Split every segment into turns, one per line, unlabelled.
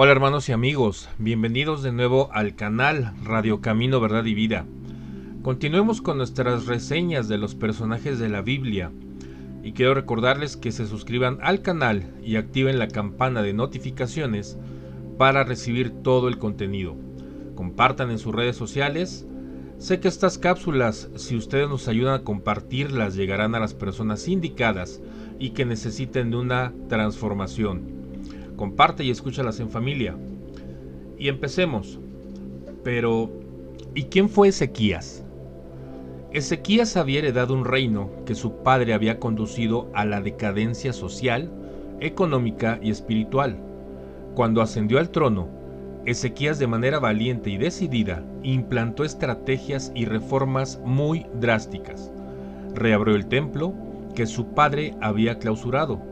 Hola hermanos y amigos, bienvenidos de nuevo al canal Radio Camino, Verdad y Vida. Continuemos con nuestras reseñas de los personajes de la Biblia y quiero recordarles que se suscriban al canal y activen la campana de notificaciones para recibir todo el contenido. Compartan en sus redes sociales. Sé que estas cápsulas, si ustedes nos ayudan a compartirlas, llegarán a las personas indicadas y que necesiten de una transformación comparte y escúchalas en familia. Y empecemos. Pero, ¿y quién fue Ezequías? Ezequías había heredado un reino que su padre había conducido a la decadencia social, económica y espiritual. Cuando ascendió al trono, Ezequías de manera valiente y decidida implantó estrategias y reformas muy drásticas. Reabrió el templo que su padre había clausurado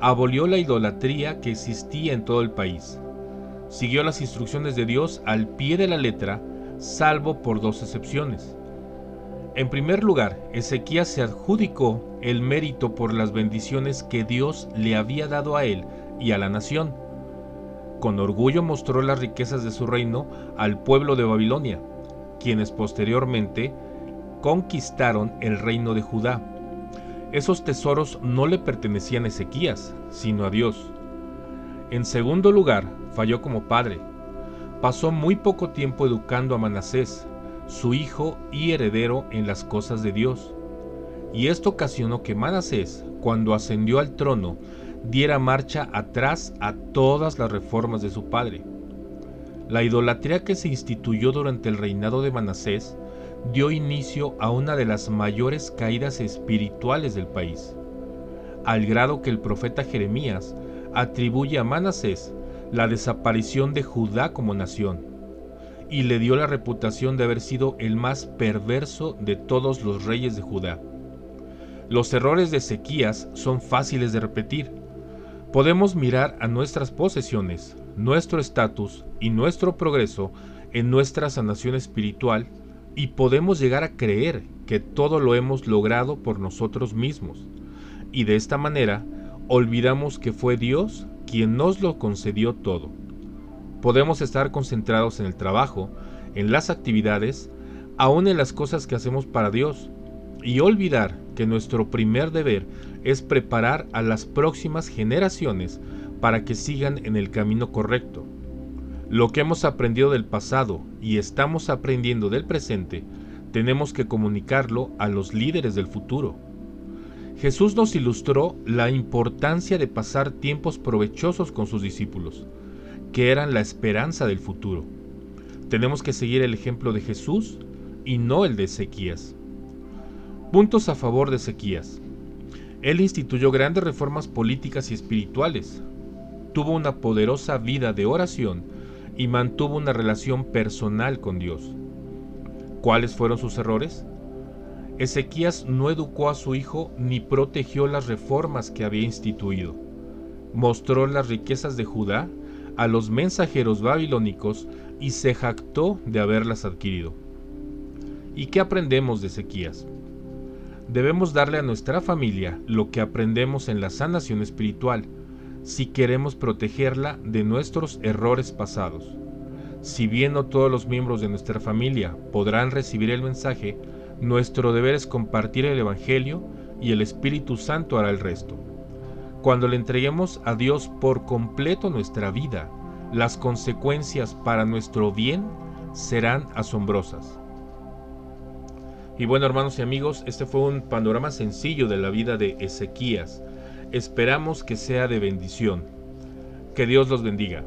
abolió la idolatría que existía en todo el país. Siguió las instrucciones de Dios al pie de la letra, salvo por dos excepciones. En primer lugar, Ezequías se adjudicó el mérito por las bendiciones que Dios le había dado a él y a la nación. Con orgullo mostró las riquezas de su reino al pueblo de Babilonia, quienes posteriormente conquistaron el reino de Judá esos tesoros no le pertenecían a Ezequías, sino a Dios. En segundo lugar, falló como padre. Pasó muy poco tiempo educando a Manasés, su hijo y heredero en las cosas de Dios. Y esto ocasionó que Manasés, cuando ascendió al trono, diera marcha atrás a todas las reformas de su padre. La idolatría que se instituyó durante el reinado de Manasés dio inicio a una de las mayores caídas espirituales del país, al grado que el profeta Jeremías atribuye a Manasés la desaparición de Judá como nación, y le dio la reputación de haber sido el más perverso de todos los reyes de Judá. Los errores de Ezequías son fáciles de repetir. Podemos mirar a nuestras posesiones, nuestro estatus y nuestro progreso en nuestra sanación espiritual y podemos llegar a creer que todo lo hemos logrado por nosotros mismos. Y de esta manera olvidamos que fue Dios quien nos lo concedió todo. Podemos estar concentrados en el trabajo, en las actividades, aún en las cosas que hacemos para Dios, y olvidar que nuestro primer deber es preparar a las próximas generaciones para que sigan en el camino correcto. Lo que hemos aprendido del pasado y estamos aprendiendo del presente, tenemos que comunicarlo a los líderes del futuro. Jesús nos ilustró la importancia de pasar tiempos provechosos con sus discípulos, que eran la esperanza del futuro. Tenemos que seguir el ejemplo de Jesús y no el de Ezequías. Puntos a favor de Ezequías. Él instituyó grandes reformas políticas y espirituales. Tuvo una poderosa vida de oración y mantuvo una relación personal con Dios. ¿Cuáles fueron sus errores? Ezequías no educó a su hijo ni protegió las reformas que había instituido. Mostró las riquezas de Judá a los mensajeros babilónicos y se jactó de haberlas adquirido. ¿Y qué aprendemos de Ezequías? Debemos darle a nuestra familia lo que aprendemos en la sanación espiritual, si queremos protegerla de nuestros errores pasados. Si bien no todos los miembros de nuestra familia podrán recibir el mensaje, nuestro deber es compartir el Evangelio y el Espíritu Santo hará el resto. Cuando le entreguemos a Dios por completo nuestra vida, las consecuencias para nuestro bien serán asombrosas. Y bueno hermanos y amigos, este fue un panorama sencillo de la vida de Ezequías Esperamos que sea de bendición. Que Dios los bendiga.